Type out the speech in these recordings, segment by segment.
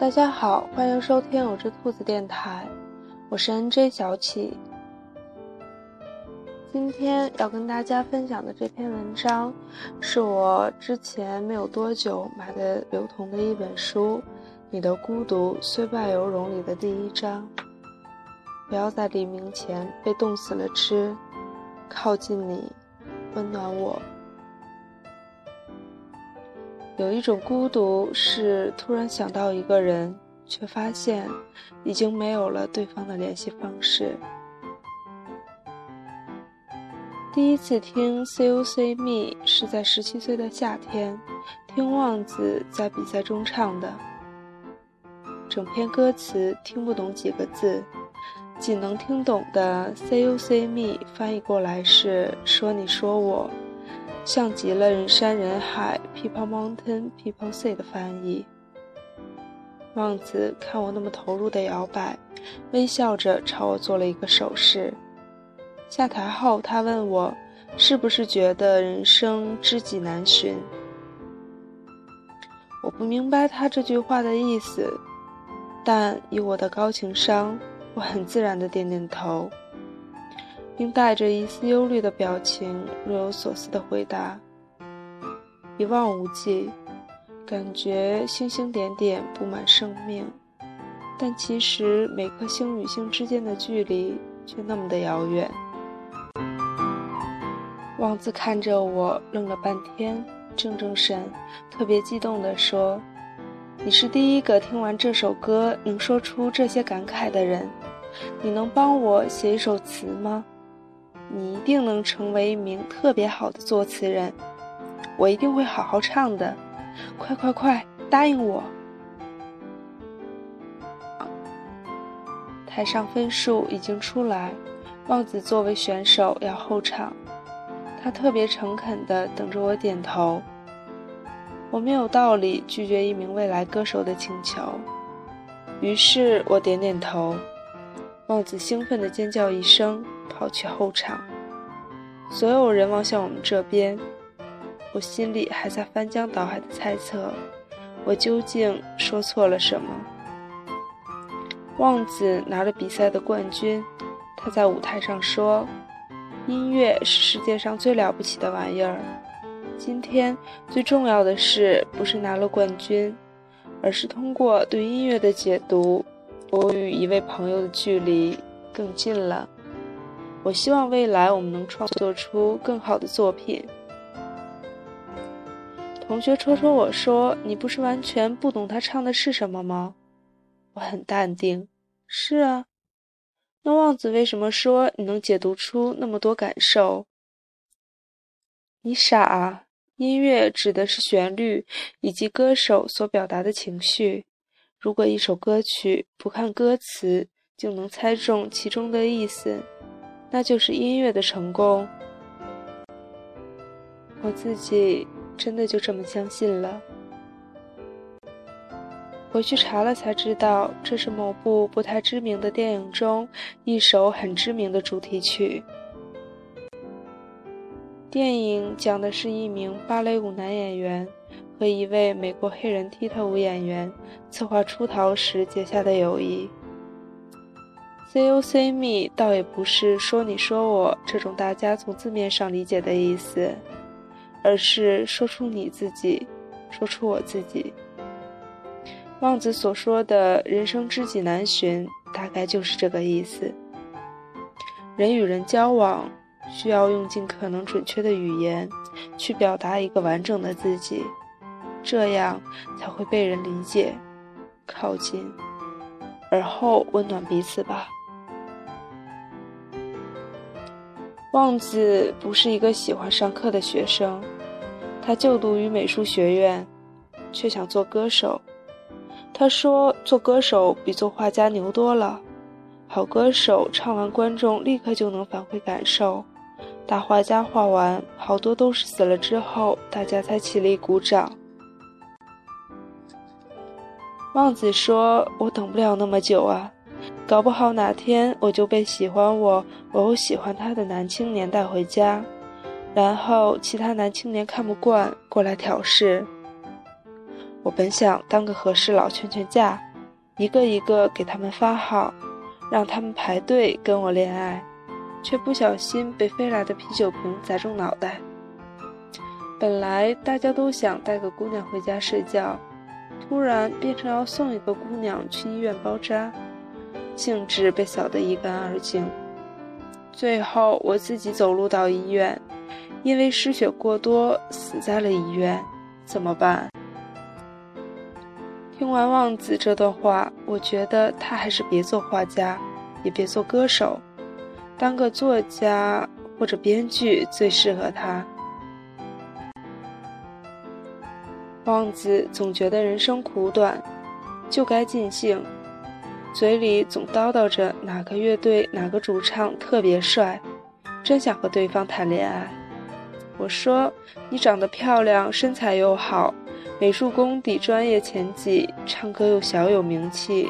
大家好，欢迎收听我只兔子电台，我是 NJ 小启。今天要跟大家分享的这篇文章，是我之前没有多久买的刘同的一本书《你的孤独虽败犹荣》里的第一章。不要在黎明前被冻死了吃，靠近你，温暖我。有一种孤独是突然想到一个人，却发现已经没有了对方的联系方式。第一次听《C U C Me》是在十七岁的夏天，听旺子在比赛中唱的，整篇歌词听不懂几个字。仅能听懂的 “c u c me” 翻译过来是“说你说我”，像极了人山人海 “people mountain people sea” 的翻译。望子看我那么投入的摇摆，微笑着朝我做了一个手势。下台后，他问我：“是不是觉得人生知己难寻？”我不明白他这句话的意思，但以我的高情商。我很自然的点点头，并带着一丝忧虑的表情，若有所思的回答：“一望无际，感觉星星点点布满生命，但其实每颗星与星之间的距离却那么的遥远。”旺子看着我，愣了半天，正正神，特别激动地说。你是第一个听完这首歌能说出这些感慨的人，你能帮我写一首词吗？你一定能成为一名特别好的作词人，我一定会好好唱的，快快快，答应我！台上分数已经出来，旺子作为选手要候场，他特别诚恳地等着我点头。我没有道理拒绝一名未来歌手的请求，于是我点点头。旺子兴奋地尖叫一声，跑去后场。所有人望向我们这边，我心里还在翻江倒海的猜测，我究竟说错了什么。旺子拿了比赛的冠军，他在舞台上说：“音乐是世界上最了不起的玩意儿。”今天最重要的事不是拿了冠军，而是通过对音乐的解读，我与一位朋友的距离更近了。我希望未来我们能创作出更好的作品。同学戳戳我说：“你不是完全不懂他唱的是什么吗？”我很淡定：“是啊。”那旺子为什么说你能解读出那么多感受？你傻啊。音乐指的是旋律以及歌手所表达的情绪。如果一首歌曲不看歌词就能猜中其中的意思，那就是音乐的成功。我自己真的就这么相信了。回去查了才知道，这是某部不太知名的电影中一首很知名的主题曲。电影讲的是一名芭蕾舞男演员和一位美国黑人踢踏舞演员策划出逃时结下的友谊。C U C me 倒也不是说你说我这种大家从字面上理解的意思，而是说出你自己，说出我自己。旺子所说的人生知己难寻，大概就是这个意思。人与人交往。需要用尽可能准确的语言去表达一个完整的自己，这样才会被人理解、靠近，而后温暖彼此吧。旺子不是一个喜欢上课的学生，他就读于美术学院，却想做歌手。他说：“做歌手比做画家牛多了，好歌手唱完，观众立刻就能反馈感受。”大画家画完，好多都是死了之后，大家才起立鼓掌。旺子说：“我等不了那么久啊，搞不好哪天我就被喜欢我，我又喜欢他的男青年带回家，然后其他男青年看不惯，过来挑事。我本想当个和事佬劝劝架，一个一个给他们发号，让他们排队跟我恋爱，却不小心被飞来的啤酒瓶砸中脑袋。本来大家都想带个姑娘回家睡觉，突然变成要送一个姑娘去医院包扎，兴致被扫得一干二净。最后我自己走路到医院，因为失血过多死在了医院，怎么办？听完望子这段话，我觉得他还是别做画家，也别做歌手，当个作家或者编剧最适合他。望子总觉得人生苦短，就该尽兴，嘴里总叨叨着哪个乐队哪个主唱特别帅，真想和对方谈恋爱。我说：“你长得漂亮，身材又好，美术功底专业前几，唱歌又小有名气，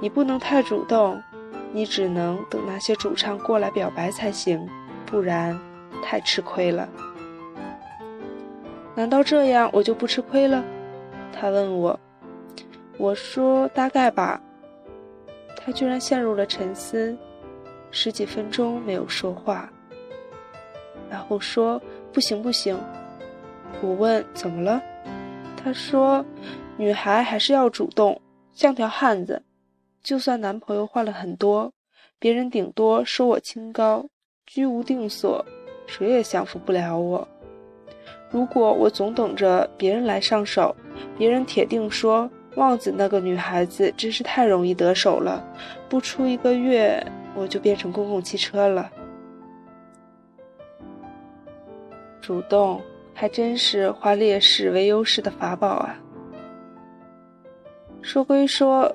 你不能太主动，你只能等那些主唱过来表白才行，不然太吃亏了。”难道这样我就不吃亏了？他问我，我说大概吧。他居然陷入了沉思，十几分钟没有说话，然后说：“不行不行。”我问怎么了？他说：“女孩还是要主动，像条汉子。就算男朋友换了很多，别人顶多说我清高，居无定所，谁也降服不了我。”如果我总等着别人来上手，别人铁定说旺子那个女孩子真是太容易得手了，不出一个月我就变成公共汽车了。主动还真是化劣势为优势的法宝啊！说归说，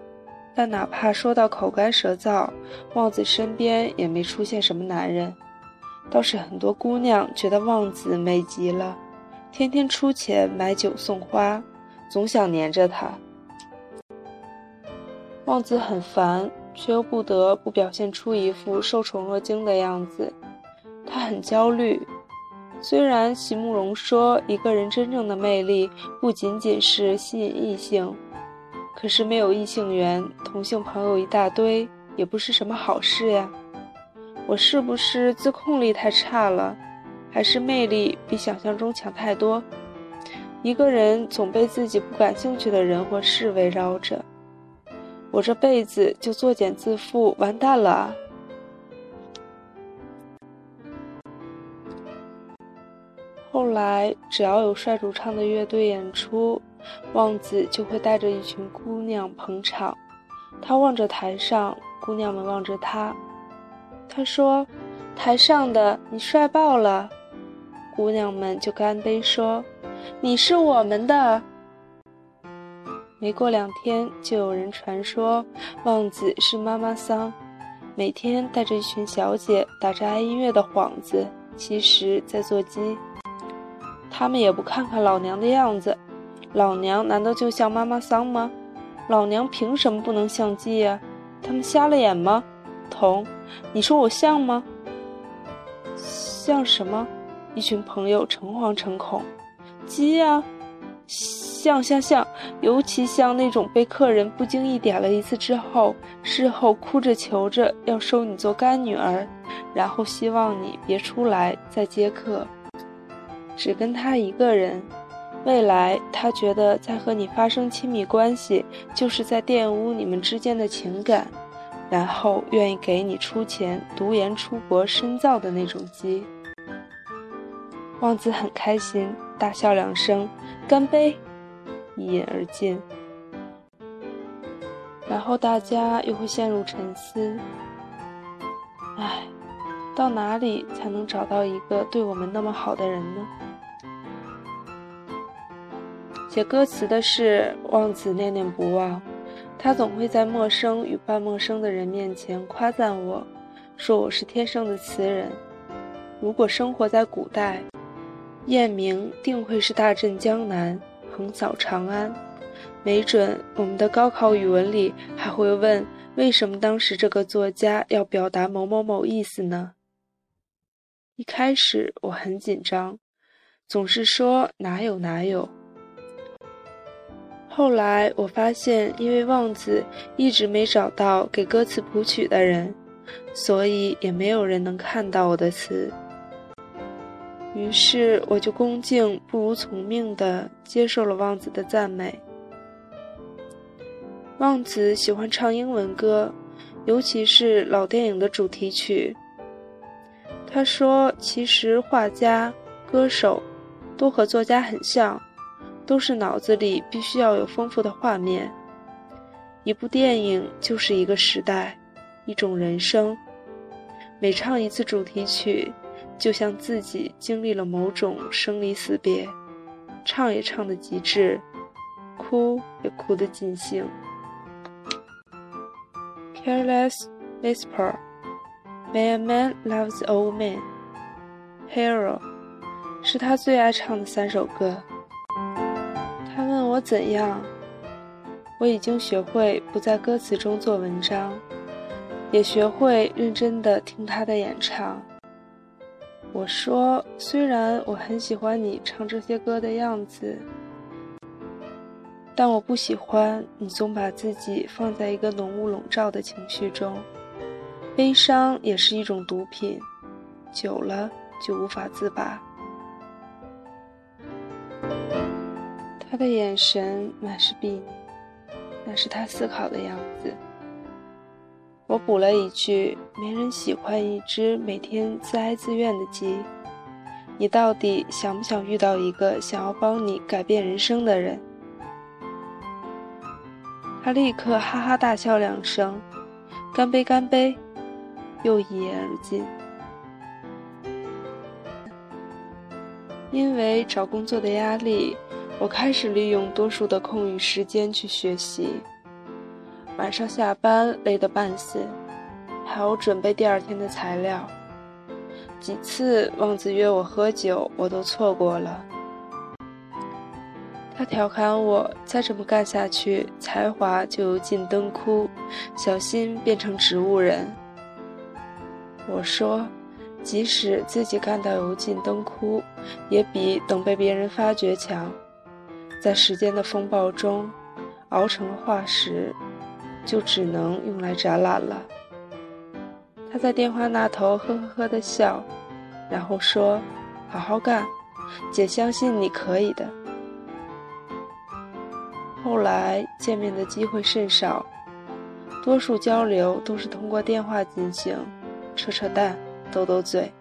但哪怕说到口干舌燥，旺子身边也没出现什么男人，倒是很多姑娘觉得旺子美极了。天天出钱买酒送花，总想黏着他。旺子很烦，却又不得不表现出一副受宠若惊的样子。他很焦虑。虽然席慕容说一个人真正的魅力不仅仅是吸引异性，可是没有异性缘，同性朋友一大堆，也不是什么好事呀。我是不是自控力太差了？还是魅力比想象中强太多。一个人总被自己不感兴趣的人或事围绕着，我这辈子就作茧自缚，完蛋了。后来，只要有帅主唱的乐队演出，旺子就会带着一群姑娘捧场。他望着台上，姑娘们望着他。他说：“台上的你帅爆了。”姑娘们就干杯说：“你是我们的。”没过两天，就有人传说旺子是妈妈桑，每天带着一群小姐打着爱音乐的幌子，其实在做鸡。他们也不看看老娘的样子，老娘难道就像妈妈桑吗？老娘凭什么不能像鸡呀？他们瞎了眼吗？童，你说我像吗？像什么？一群朋友诚惶诚恐，鸡呀，像像像，尤其像那种被客人不经意点了一次之后，事后哭着求着要收你做干女儿，然后希望你别出来再接客，只跟他一个人。未来他觉得在和你发生亲密关系，就是在玷污你们之间的情感，然后愿意给你出钱读研出国深造的那种鸡。旺子很开心，大笑两声，干杯，一饮而尽。然后大家又会陷入沉思。唉，到哪里才能找到一个对我们那么好的人呢？写歌词的是望子念念不忘，他总会在陌生与半陌生的人面前夸赞我，说我是天生的词人。如果生活在古代。燕鸣定会是大震江南，横扫长安。没准我们的高考语文里还会问：为什么当时这个作家要表达某某某意思呢？一开始我很紧张，总是说哪有哪有。后来我发现，因为望子一直没找到给歌词谱曲的人，所以也没有人能看到我的词。于是我就恭敬不如从命的接受了旺子的赞美。旺子喜欢唱英文歌，尤其是老电影的主题曲。他说：“其实画家、歌手都和作家很像，都是脑子里必须要有丰富的画面。一部电影就是一个时代，一种人生。每唱一次主题曲。”就像自己经历了某种生离死别，唱也唱得极致，哭也哭得尽兴。Careless whisper, may a man love the old man? Hero，是他最爱唱的三首歌。他问我怎样，我已经学会不在歌词中做文章，也学会认真的听他的演唱。我说：“虽然我很喜欢你唱这些歌的样子，但我不喜欢你总把自己放在一个浓雾笼罩的情绪中。悲伤也是一种毒品，久了就无法自拔。”他的眼神满是鄙夷，那是他思考的样子。我补了一句：“没人喜欢一只每天自哀自怨的鸡。”你到底想不想遇到一个想要帮你改变人生的人？他立刻哈哈大笑两声，干杯干杯，又一言而尽。因为找工作的压力，我开始利用多数的空余时间去学习。晚上下班累得半死，还要准备第二天的材料。几次旺子约我喝酒，我都错过了。他调侃我：“再这么干下去，才华就油尽灯枯，小心变成植物人。”我说：“即使自己干到油尽灯枯，也比等被别人发掘强。在时间的风暴中，熬成了化石。”就只能用来展览了。他在电话那头呵呵呵的笑，然后说：“好好干，姐相信你可以的。”后来见面的机会甚少，多数交流都是通过电话进行，扯扯淡，斗斗嘴。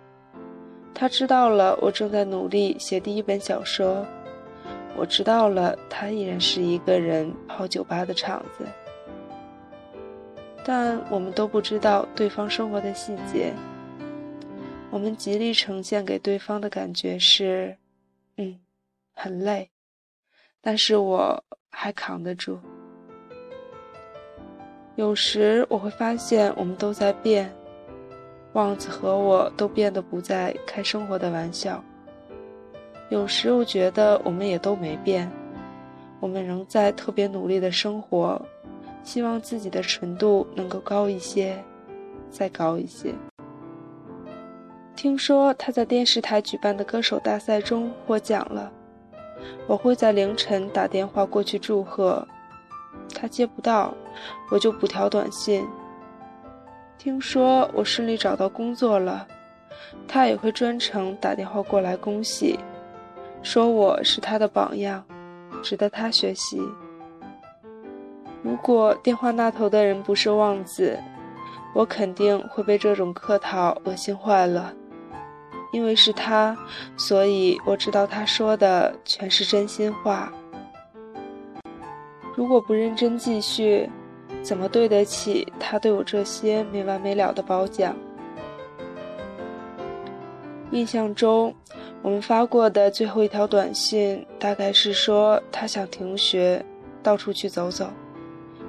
他知道了我正在努力写第一本小说，我知道了他依然是一个人泡酒吧的场子。但我们都不知道对方生活的细节。我们极力呈现给对方的感觉是，嗯，很累，但是我还扛得住。有时我会发现我们都在变，旺子和我都变得不再开生活的玩笑。有时我觉得我们也都没变，我们仍在特别努力的生活。希望自己的纯度能够高一些，再高一些。听说他在电视台举办的歌手大赛中获奖了，我会在凌晨打电话过去祝贺，他接不到，我就补条短信。听说我顺利找到工作了，他也会专程打电话过来恭喜，说我是他的榜样，值得他学习。如果电话那头的人不是旺子，我肯定会被这种客套恶心坏了。因为是他，所以我知道他说的全是真心话。如果不认真继续，怎么对得起他对我这些没完没了的褒奖？印象中，我们发过的最后一条短信，大概是说他想停学，到处去走走。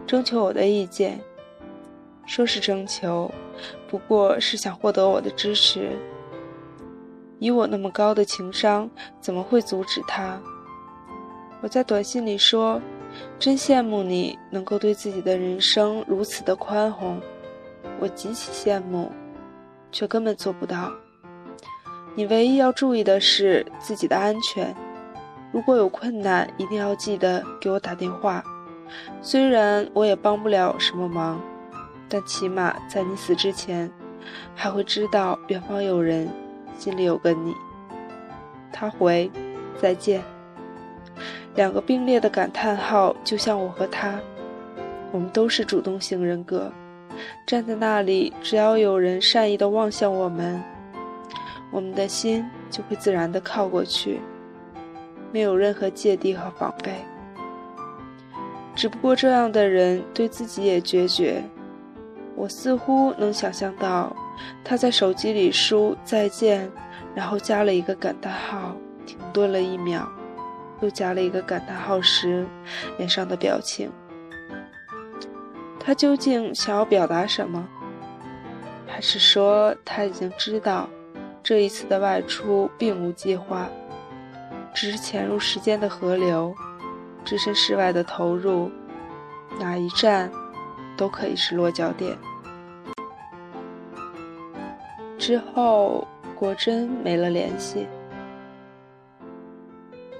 征求我的意见，说是征求，不过是想获得我的支持。以我那么高的情商，怎么会阻止他？我在短信里说：“真羡慕你能够对自己的人生如此的宽宏，我极其羡慕，却根本做不到。你唯一要注意的是自己的安全，如果有困难，一定要记得给我打电话。虽然我也帮不了什么忙，但起码在你死之前，还会知道远方有人，心里有个你。他回：“再见。”两个并列的感叹号，就像我和他，我们都是主动型人格，站在那里，只要有人善意的望向我们，我们的心就会自然的靠过去，没有任何芥蒂和防备。只不过这样的人对自己也决绝。我似乎能想象到，他在手机里输再见，然后加了一个感叹号，停顿了一秒。又加了一个感叹号时，脸上的表情。他究竟想要表达什么？还是说他已经知道，这一次的外出并无计划，只是潜入时间的河流，置身事外的投入，哪一站都可以是落脚点。之后果真没了联系。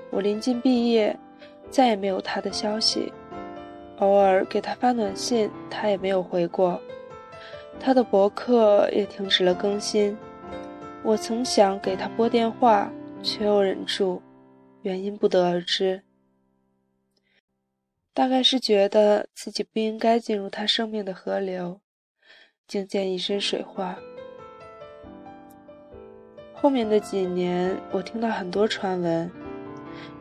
我临近毕业，再也没有他的消息。偶尔给他发短信，他也没有回过。他的博客也停止了更新。我曾想给他拨电话，却又忍住，原因不得而知。大概是觉得自己不应该进入他生命的河流，竟见一身水花。后面的几年，我听到很多传闻。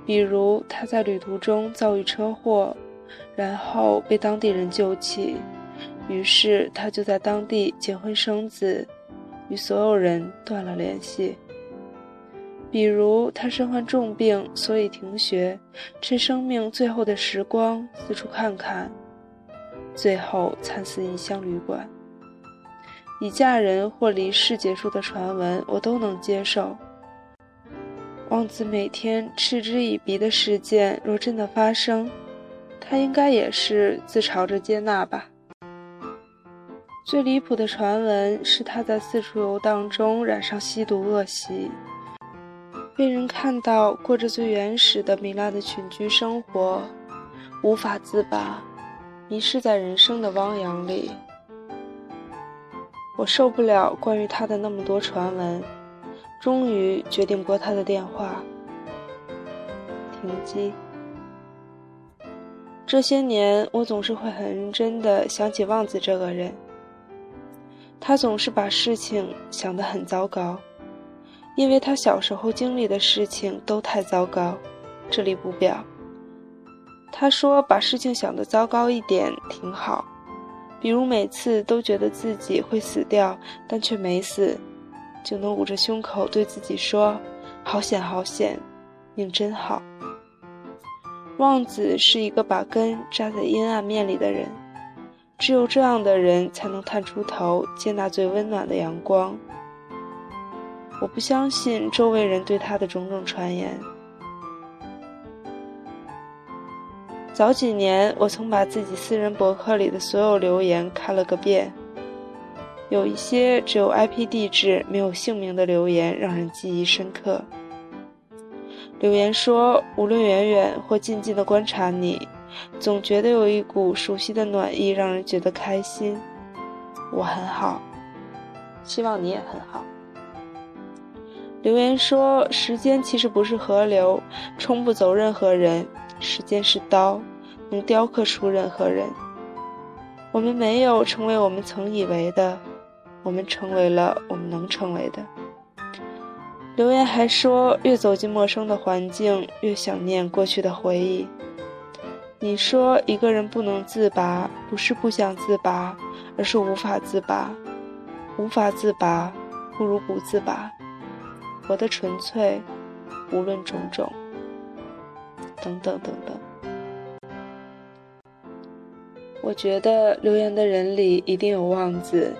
比如他在旅途中遭遇车祸，然后被当地人救起，于是他就在当地结婚生子，与所有人断了联系。比如他身患重病，所以停学，趁生命最后的时光四处看看，最后惨死异乡旅馆。以嫁人或离世结束的传闻，我都能接受。王子每天嗤之以鼻的事件，若真的发生，他应该也是自嘲着接纳吧。最离谱的传闻是他在四处游荡中染上吸毒恶习，被人看到过着最原始的糜烂的群居生活，无法自拔，迷失在人生的汪洋里。我受不了关于他的那么多传闻。终于决定拨他的电话。停机。这些年，我总是会很认真地想起旺子这个人。他总是把事情想得很糟糕，因为他小时候经历的事情都太糟糕。这里不表。他说把事情想得糟糕一点挺好，比如每次都觉得自己会死掉，但却没死。就能捂着胸口对自己说：“好险，好险，命真好。”望子是一个把根扎在阴暗面里的人，只有这样的人才能探出头，接纳最温暖的阳光。我不相信周围人对他的种种传言。早几年，我曾把自己私人博客里的所有留言看了个遍。有一些只有 IP 地址没有姓名的留言让人记忆深刻。留言说：“无论远远或近近的观察你，总觉得有一股熟悉的暖意，让人觉得开心。”我很好，希望你也很好。留言说：“时间其实不是河流，冲不走任何人；时间是刀，能雕刻出任何人。我们没有成为我们曾以为的。”我们成为了我们能成为的。留言还说，越走进陌生的环境，越想念过去的回忆。你说一个人不能自拔，不是不想自拔，而是无法自拔。无法自拔，不如不自拔。活得纯粹，无论种种。等等等等。我觉得留言的人里一定有忘子。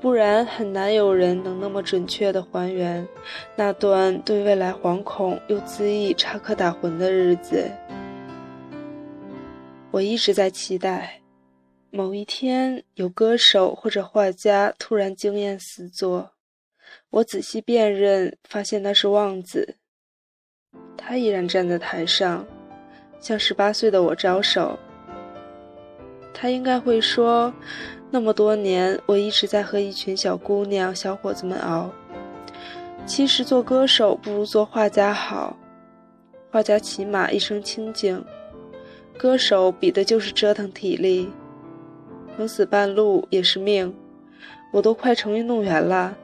不然很难有人能那么准确的还原那段对未来惶恐又恣意插科打诨的日子。我一直在期待，某一天有歌手或者画家突然惊艳四座，我仔细辨认，发现那是望子。他依然站在台上，向十八岁的我招手。他应该会说：“那么多年，我一直在和一群小姑娘、小伙子们熬。其实做歌手不如做画家好，画家起码一生清静，歌手比的就是折腾体力，横死半路也是命。我都快成运动员了。”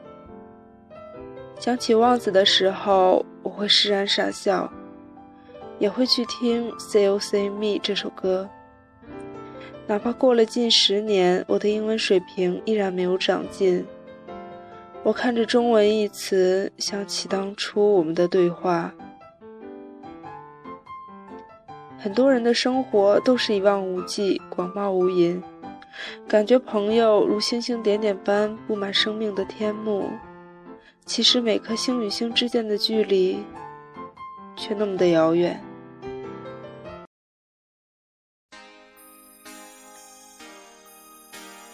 想起旺子的时候，我会释然傻笑，也会去听《C O C Me》这首歌。哪怕过了近十年，我的英文水平依然没有长进。我看着中文一词，想起当初我们的对话。很多人的生活都是一望无际、广袤无垠，感觉朋友如星星点点般布满生命的天幕。其实每颗星与星之间的距离，却那么的遥远。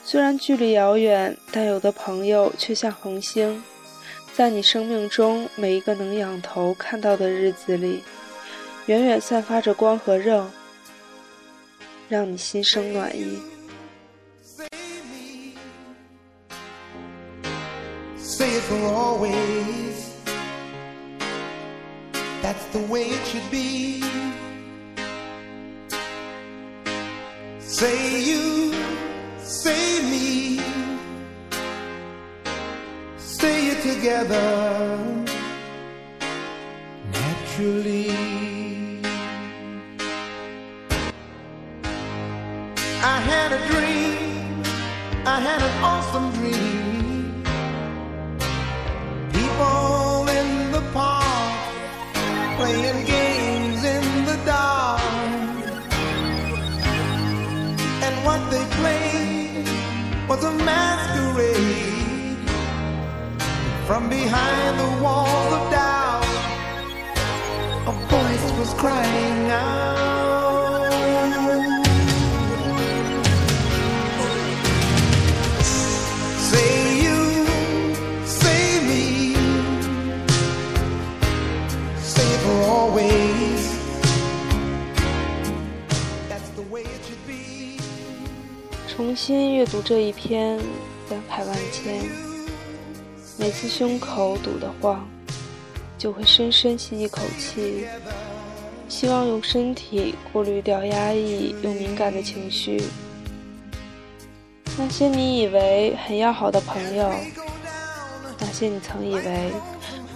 虽然距离遥远，但有的朋友却像恒星，在你生命中每一个能仰头看到的日子里，远远散发着光和热，让你心生暖意。For always. That's the way it should be. Say you, say me, say it together naturally. 这一篇，感慨万千。每次胸口堵得慌，就会深深吸一口气，希望用身体过滤掉压抑又敏感的情绪。那些你以为很要好的朋友，那些你曾以为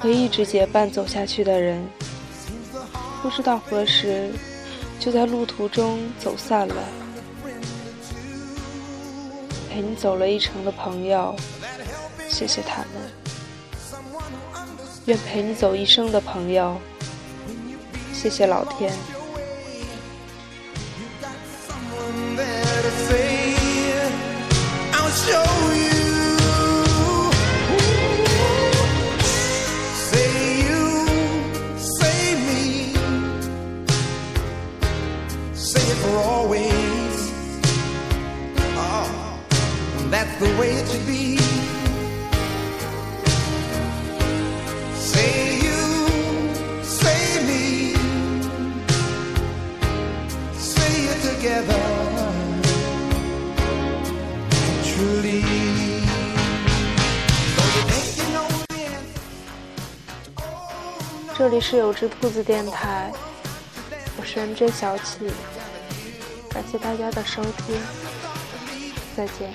会一直结伴走下去的人。不知道何时，就在路途中走散了。陪你走了一程的朋友，谢谢他们。愿陪你走一生的朋友，谢谢老天。the 是有只兔子电台，我是 NJ 小启，感谢大家的收听，再见。